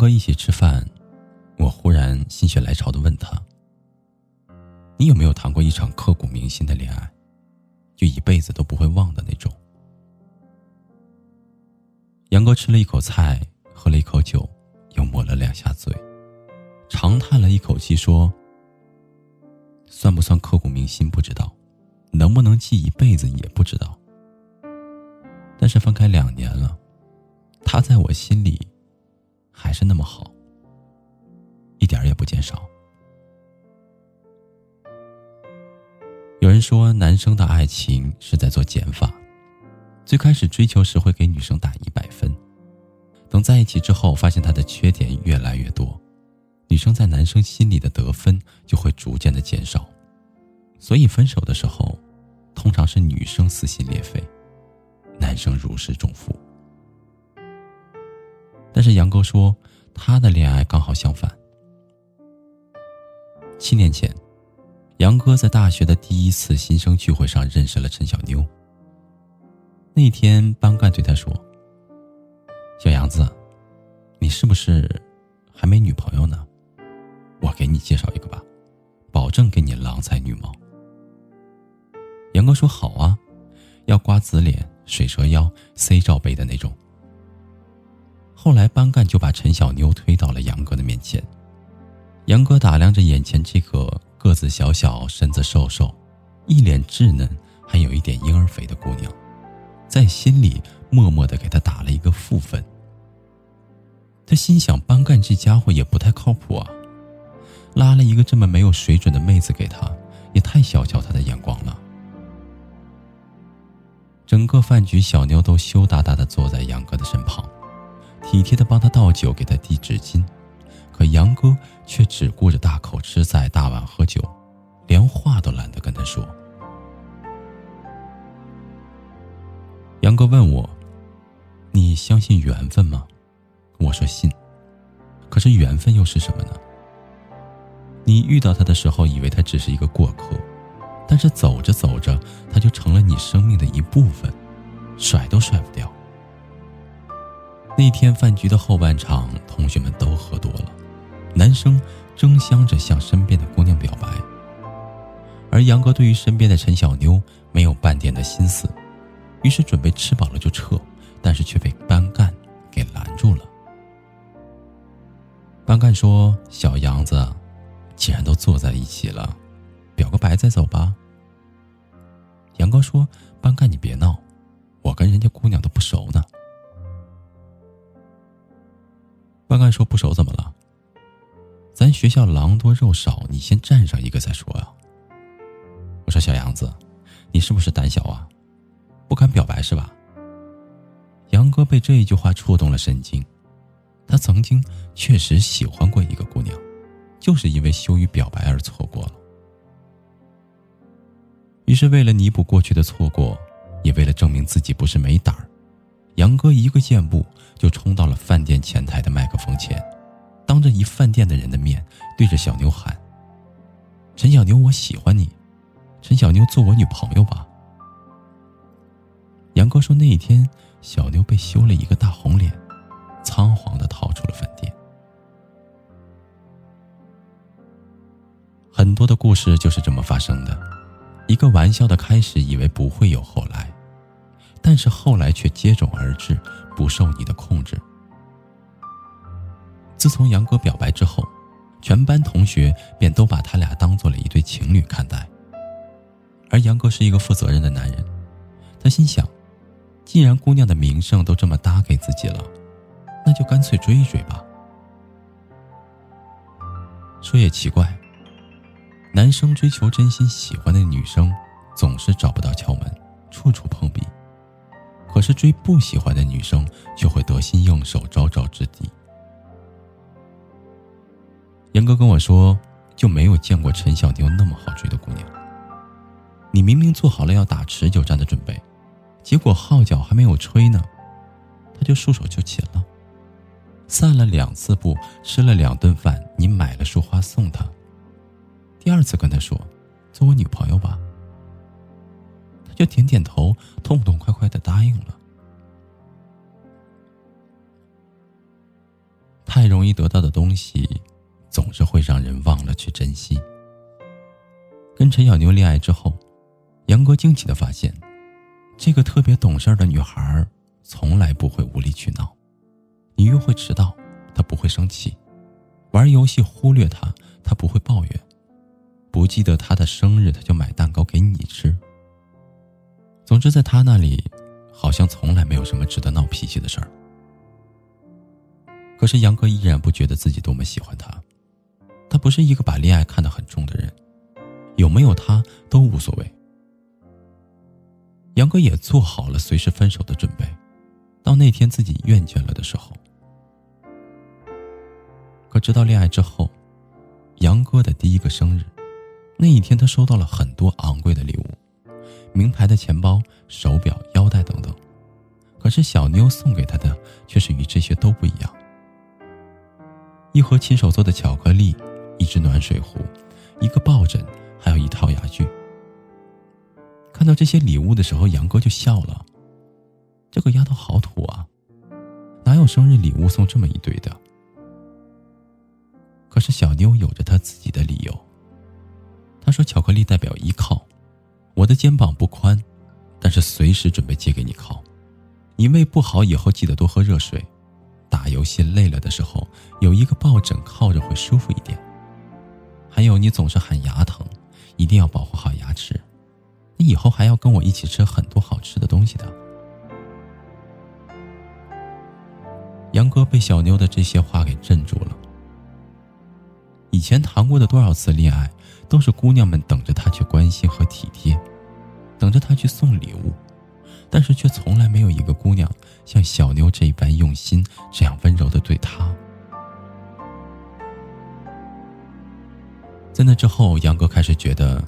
哥一起吃饭，我忽然心血来潮的问他：“你有没有谈过一场刻骨铭心的恋爱，就一辈子都不会忘的那种？”杨哥吃了一口菜，喝了一口酒，又抹了两下嘴，长叹了一口气说：“算不算刻骨铭心不知道，能不能记一辈子也不知道。但是分开两年了，他在我心里。”还是那么好，一点也不减少。有人说，男生的爱情是在做减法，最开始追求时会给女生打一百分，等在一起之后，发现他的缺点越来越多，女生在男生心里的得分就会逐渐的减少，所以分手的时候，通常是女生撕心裂肺，男生如释重负。但是杨哥说，他的恋爱刚好相反。七年前，杨哥在大学的第一次新生聚会上认识了陈小妞。那天，班干对他说：“小杨子，你是不是还没女朋友呢？我给你介绍一个吧，保证给你郎才女貌。”杨哥说：“好啊，要瓜子脸、水蛇腰、C 罩杯的那种。”后来，班干就把陈小妞推到了杨哥的面前。杨哥打量着眼前这个个子小小、身子瘦瘦、一脸稚嫩，还有一点婴儿肥的姑娘，在心里默默的给她打了一个负分。他心想：班干这家伙也不太靠谱啊，拉了一个这么没有水准的妹子给他，也太小瞧他的眼光了。整个饭局，小妞都羞答答的坐在杨哥的身旁。体贴的帮他倒酒，给他递纸巾，可杨哥却只顾着大口吃菜、大碗喝酒，连话都懒得跟他说。杨哥问我：“你相信缘分吗？”我说：“信。”可是缘分又是什么呢？你遇到他的时候，以为他只是一个过客，但是走着走着，他就成了你生命的一部分，甩都甩不掉。那天饭局的后半场，同学们都喝多了，男生争相着向身边的姑娘表白，而杨哥对于身边的陈小妞没有半点的心思，于是准备吃饱了就撤，但是却被班干给拦住了。班干说：“小杨子，既然都坐在一起了，表个白再走吧。”杨哥说：“班干，你别闹，我跟人家姑娘都不熟呢。”班干说：“不熟怎么了？咱学校狼多肉少，你先占上一个再说啊。”我说：“小杨子，你是不是胆小啊？不敢表白是吧？”杨哥被这一句话触动了神经，他曾经确实喜欢过一个姑娘，就是因为羞于表白而错过了。于是，为了弥补过去的错过，也为了证明自己不是没胆儿。杨哥一个箭步就冲到了饭店前台的麦克风前，当着一饭店的人的面，对着小妞喊：“陈小妞，我喜欢你，陈小妞，做我女朋友吧。”杨哥说：“那一天，小妞被羞了一个大红脸，仓皇的逃出了饭店。”很多的故事就是这么发生的，一个玩笑的开始，以为不会有后来。但是后来却接踵而至，不受你的控制。自从杨哥表白之后，全班同学便都把他俩当做了一对情侣看待。而杨哥是一个负责任的男人，他心想，既然姑娘的名声都这么搭给自己了，那就干脆追一追吧。说也奇怪，男生追求真心喜欢的女生，总是找不到窍门，处处碰壁。可是追不喜欢的女生却会得心应手，招招之敌。严哥跟我说，就没有见过陈小妞那么好追的姑娘。你明明做好了要打持久战的准备，结果号角还没有吹呢，他就束手就擒了。散了两次步，吃了两顿饭，你买了束花送他。第二次跟他说，做我女朋友吧。就点点头，痛痛快快的答应了。太容易得到的东西，总是会让人忘了去珍惜。跟陈小妞恋爱之后，杨哥惊奇的发现，这个特别懂事的女孩，从来不会无理取闹。你约会迟到，她不会生气；玩游戏忽略她，她不会抱怨。不记得她的生日，她就买蛋糕给你吃。总之，在他那里，好像从来没有什么值得闹脾气的事儿。可是杨哥依然不觉得自己多么喜欢他，他不是一个把恋爱看得很重的人，有没有他都无所谓。杨哥也做好了随时分手的准备，到那天自己厌倦了的时候。可直到恋爱之后，杨哥的第一个生日。那一天，他收到了很多昂贵的礼物，名牌的钱包、手表、腰带等等。可是小妞送给他的却是与这些都不一样：一盒亲手做的巧克力，一只暖水壶，一个抱枕，还有一套牙具。看到这些礼物的时候，杨哥就笑了：“这个丫头好土啊，哪有生日礼物送这么一堆的？”可是小妞有着她自己的理由。她说：“巧克力代表依靠，我的肩膀不宽，但是随时准备借给你靠。你胃不好以后记得多喝热水。打游戏累了的时候，有一个抱枕靠着会舒服一点。还有你总是喊牙疼，一定要保护好牙齿。你以后还要跟我一起吃很多好吃的东西的。”杨哥被小妞的这些话给镇住了。以前谈过的多少次恋爱？都是姑娘们等着他去关心和体贴，等着他去送礼物，但是却从来没有一个姑娘像小妞这一般用心，这样温柔的对他。在那之后，杨哥开始觉得，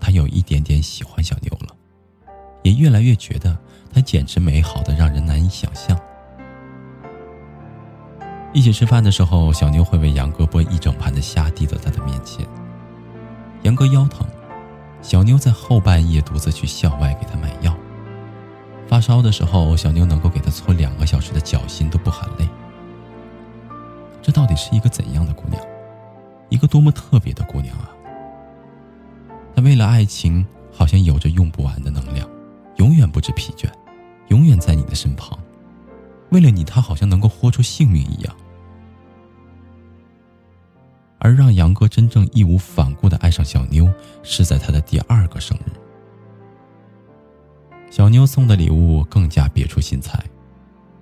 他有一点点喜欢小妞了，也越来越觉得她简直美好的让人难以想象。一起吃饭的时候，小妞会为杨哥剥一整盘的虾递到他的面前。杨哥腰疼，小妞在后半夜独自去校外给他买药。发烧的时候，小妞能够给他搓两个小时的脚心都不喊累。这到底是一个怎样的姑娘？一个多么特别的姑娘啊！她为了爱情，好像有着用不完的能量，永远不知疲倦，永远在你的身旁。为了你，她好像能够豁出性命一样。而让杨哥真正义无反顾的爱上小妞，是在他的第二个生日。小妞送的礼物更加别出心裁，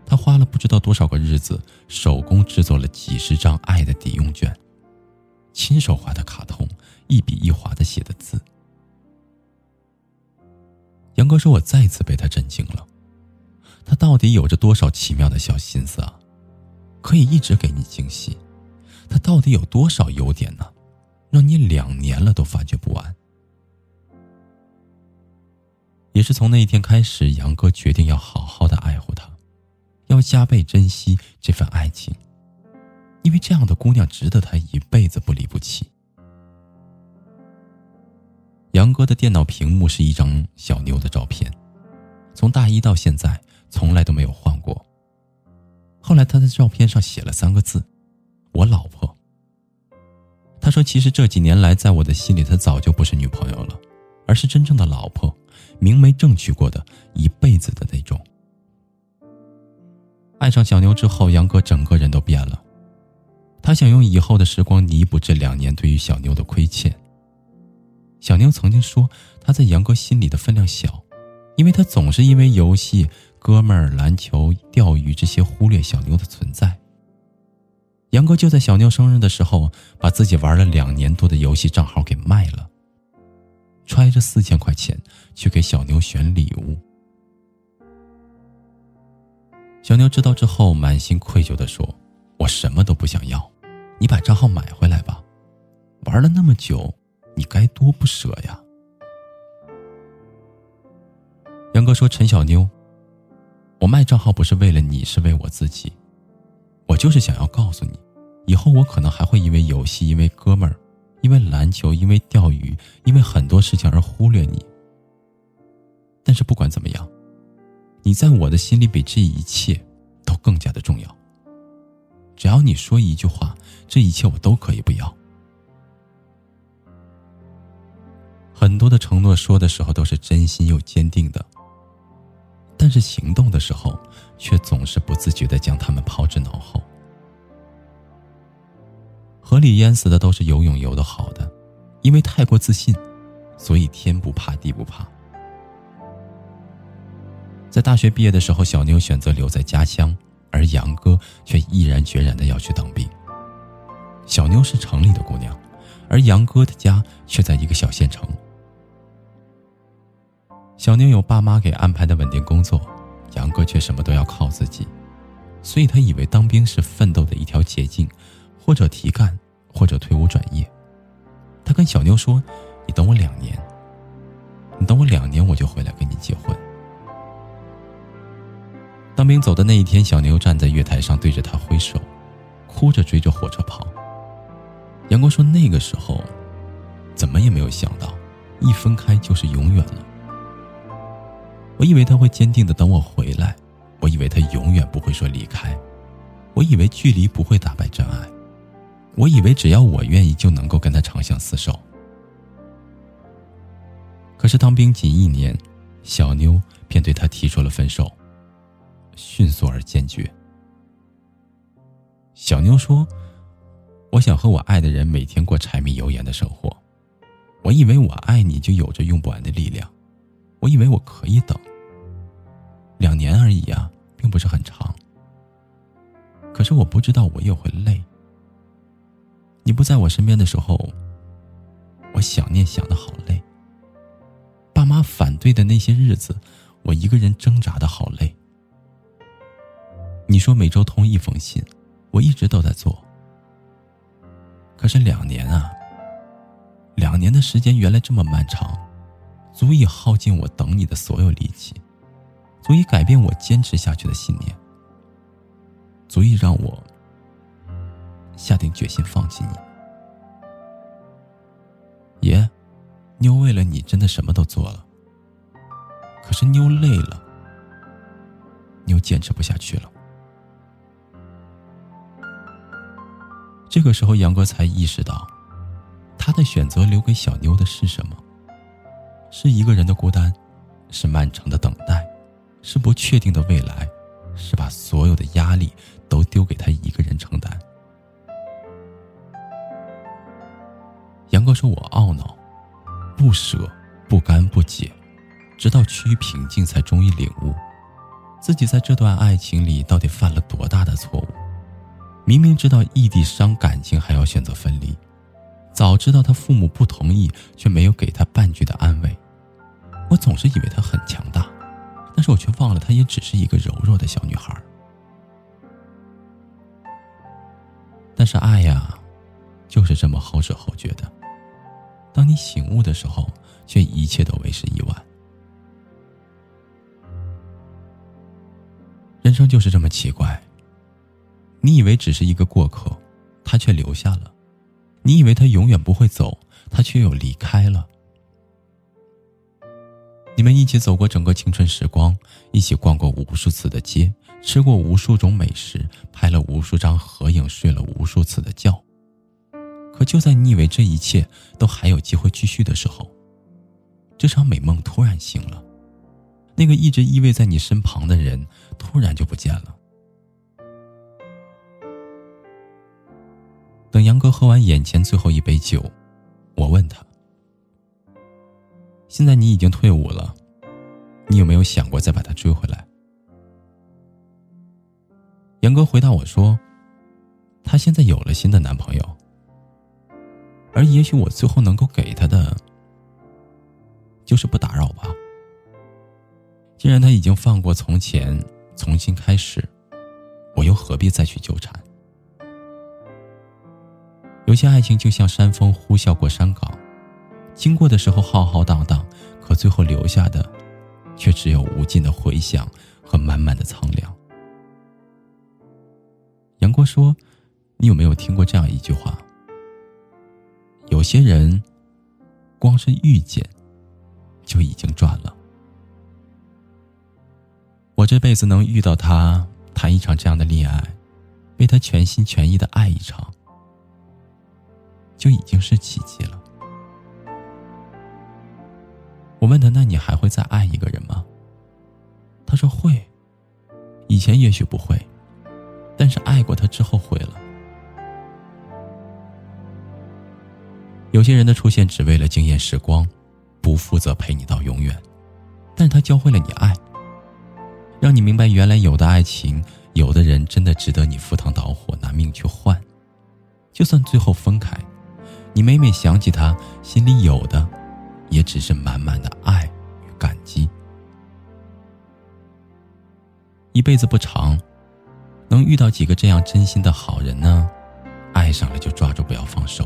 他花了不知道多少个日子，手工制作了几十张爱的抵用卷，亲手画的卡通，一笔一划的写的字。杨哥说：“我再次被他震惊了，他到底有着多少奇妙的小心思啊？可以一直给你惊喜。”他到底有多少优点呢？让你两年了都发掘不完。也是从那一天开始，杨哥决定要好好的爱护她，要加倍珍惜这份爱情，因为这样的姑娘值得他一辈子不离不弃。杨哥的电脑屏幕是一张小妞的照片，从大一到现在从来都没有换过。后来他在照片上写了三个字。我老婆。他说：“其实这几年来，在我的心里，她早就不是女朋友了，而是真正的老婆，明媒正娶过的，一辈子的那种。”爱上小妞之后，杨哥整个人都变了。他想用以后的时光弥补这两年对于小妞的亏欠。小妞曾经说，他在杨哥心里的分量小，因为他总是因为游戏、哥们儿、篮球、钓鱼这些忽略小妞的存在。杨哥就在小妞生日的时候，把自己玩了两年多的游戏账号给卖了，揣着四千块钱去给小妞选礼物。小妞知道之后，满心愧疚的说：“我什么都不想要，你把账号买回来吧。玩了那么久，你该多不舍呀。”杨哥说：“陈小妞，我卖账号不是为了你，是为我自己。我就是想要告诉你，以后我可能还会因为游戏，因为哥们儿，因为篮球，因为钓鱼，因为很多事情而忽略你。但是不管怎么样。”你在我的心里比这一切都更加的重要。只要你说一句话，这一切我都可以不要。很多的承诺说的时候都是真心又坚定的，但是行动的时候却总是不自觉的将他们抛之脑后。河里淹死的都是游泳游的好的，因为太过自信，所以天不怕地不怕。在大学毕业的时候，小妞选择留在家乡，而杨哥却毅然决然的要去当兵。小妞是城里的姑娘，而杨哥的家却在一个小县城。小妞有爸妈给安排的稳定工作，杨哥却什么都要靠自己，所以他以为当兵是奋斗的一条捷径，或者提干，或者退伍转业。他跟小妞说：“你等我两年，你等我两年，我就回来跟你结婚。”当兵走的那一天，小牛站在月台上对着他挥手，哭着追着火车跑。杨哥说：“那个时候，怎么也没有想到，一分开就是永远了。我以为他会坚定的等我回来，我以为他永远不会说离开，我以为距离不会打败真爱，我以为只要我愿意就能够跟他长相厮守。可是当兵仅一年，小妞便对他提出了分手。”迅速而坚决。小妞说：“我想和我爱的人每天过柴米油盐的生活。我以为我爱你就有着用不完的力量，我以为我可以等。两年而已啊，并不是很长。可是我不知道我也会累。你不在我身边的时候，我想念想的好累。爸妈反对的那些日子，我一个人挣扎的好累。”你说每周通一封信，我一直都在做。可是两年啊，两年的时间原来这么漫长，足以耗尽我等你的所有力气，足以改变我坚持下去的信念，足以让我下定决心放弃你。爷，妞为了你真的什么都做了，可是妞累了，妞坚持不下去了。这个时候，杨哥才意识到，他的选择留给小妞的是什么？是一个人的孤单，是漫长的等待，是不确定的未来，是把所有的压力都丢给他一个人承担。杨哥说：“我懊恼、不舍、不甘、不解，直到趋于平静，才终于领悟，自己在这段爱情里到底犯了多大的错误。”明明知道异地伤感情，还要选择分离；早知道他父母不同意，却没有给他半句的安慰。我总是以为她很强大，但是我却忘了，她也只是一个柔弱的小女孩。但是爱呀，就是这么后知后觉的。当你醒悟的时候，却一切都为时已晚。人生就是这么奇怪。你以为只是一个过客，他却留下了；你以为他永远不会走，他却又离开了。你们一起走过整个青春时光，一起逛过无数次的街，吃过无数种美食，拍了无数张合影，睡了无数次的觉。可就在你以为这一切都还有机会继续的时候，这场美梦突然醒了，那个一直依偎在你身旁的人突然就不见了。等杨哥喝完眼前最后一杯酒，我问他：“现在你已经退伍了，你有没有想过再把他追回来？”杨哥回答我说：“他现在有了新的男朋友，而也许我最后能够给他的，就是不打扰吧。既然他已经放过从前，重新开始，我又何必再去纠缠？有些爱情就像山风呼啸过山岗，经过的时候浩浩荡荡，可最后留下的，却只有无尽的回响和满满的苍凉。杨过说：“你有没有听过这样一句话？有些人，光是遇见，就已经赚了。我这辈子能遇到他，谈一场这样的恋爱，被他全心全意的爱一场，就已经是奇迹了。”我问他：“那你还会再爱一个人吗？”他说：“会。以前也许不会。”但是爱过他之后会了。有些人的出现只为了惊艳时光，不负责陪你到永远。但是他教会了你爱，让你明白原来有的爱情，有的人真的值得你赴汤蹈火拿命去换。就算最后分开，你每每想起他，心里有的，也只是满满的爱与感激。一辈子不长。能遇到几个这样真心的好人呢？爱上了就抓住不要放手，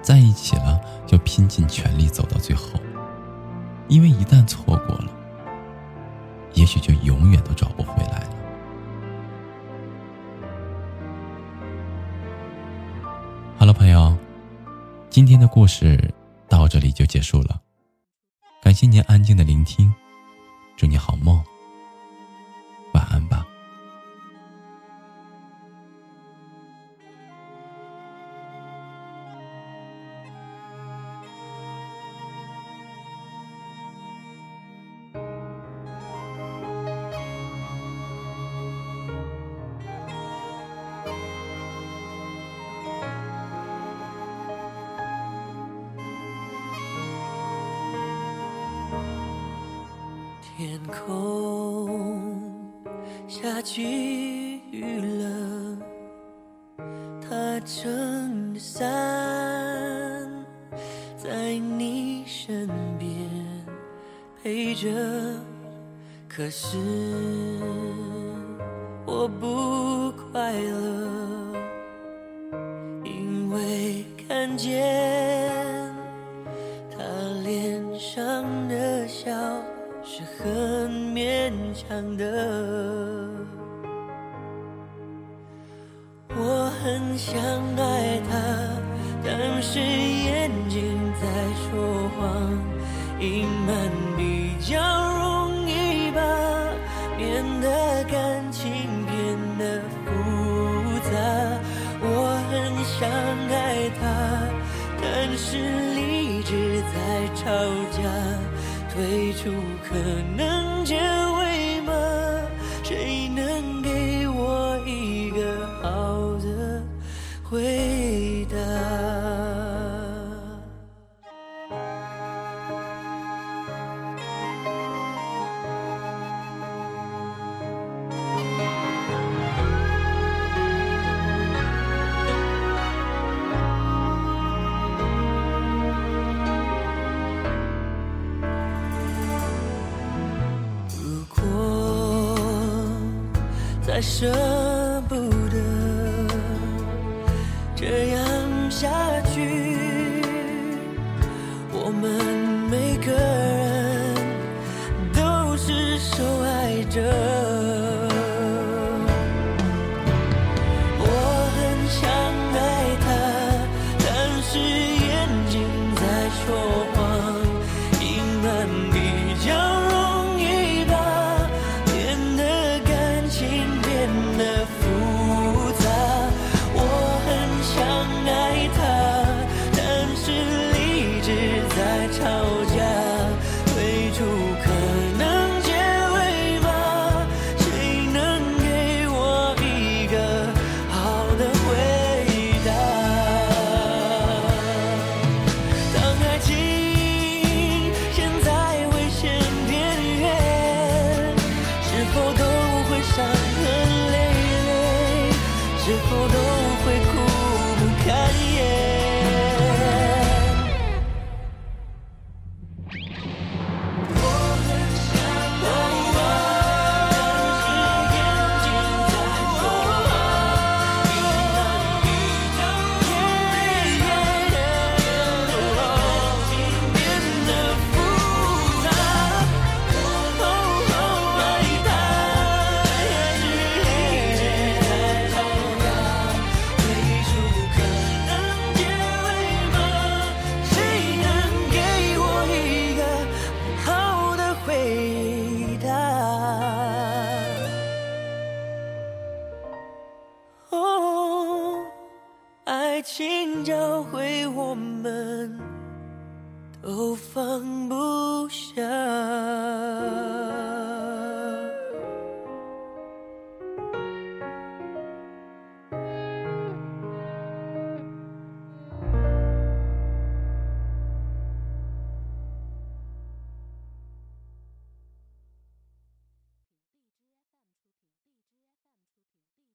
在一起了就拼尽全力走到最后，因为一旦错过了，也许就永远都找不回来了。好了，朋友，今天的故事到这里就结束了，感谢您安静的聆听，祝你好梦。天空下起雨了，他撑着伞在你身边陪着，可是我不的，我很想爱他，但是眼睛在说谎，隐瞒比较容易吧，变得感情变得复杂。我很想爱他，但是理智在吵架。退出可能舍否都会伤痕累累是否都教会我们，都。